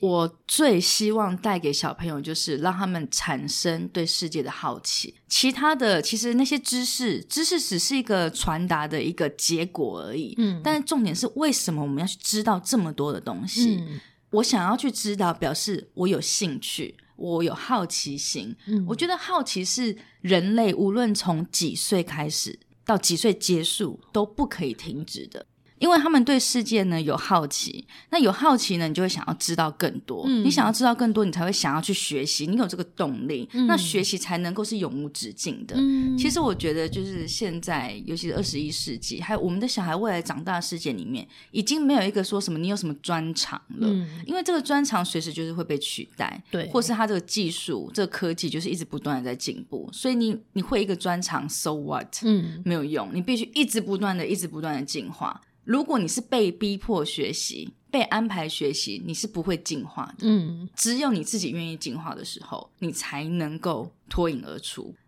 我最希望带给小朋友就是让他们产生对世界的好奇。其他的，其实那些知识，知识只是一个传达的一个结果而已。嗯，但是重点是为什么我们要去知道这么多的东西？我想要去知道，表示我有兴趣，我有好奇心。嗯，我觉得好奇是人类无论从几岁开始到几岁结束都不可以停止的。因为他们对世界呢有好奇，那有好奇呢，你就会想要知道更多。你想要知道更多，你才会想要去学习。你有这个动力，那学习才能够是永无止境的。其实我觉得，就是现在，尤其是二十一世纪，还有我们的小孩未来长大的世界里面，已经没有一个说什么你有什么专长了，因为这个专长随时就是会被取代，对，或是他这个技术、这个科技就是一直不断的在进步。所以你你会一个专长，so what？嗯，没有用，你必须一直不断的、一直不断的进化。如果你是被逼迫学习、被安排学习，你是不会进化的。嗯，只有你自己愿意进化的时候，你才能够脱颖而出。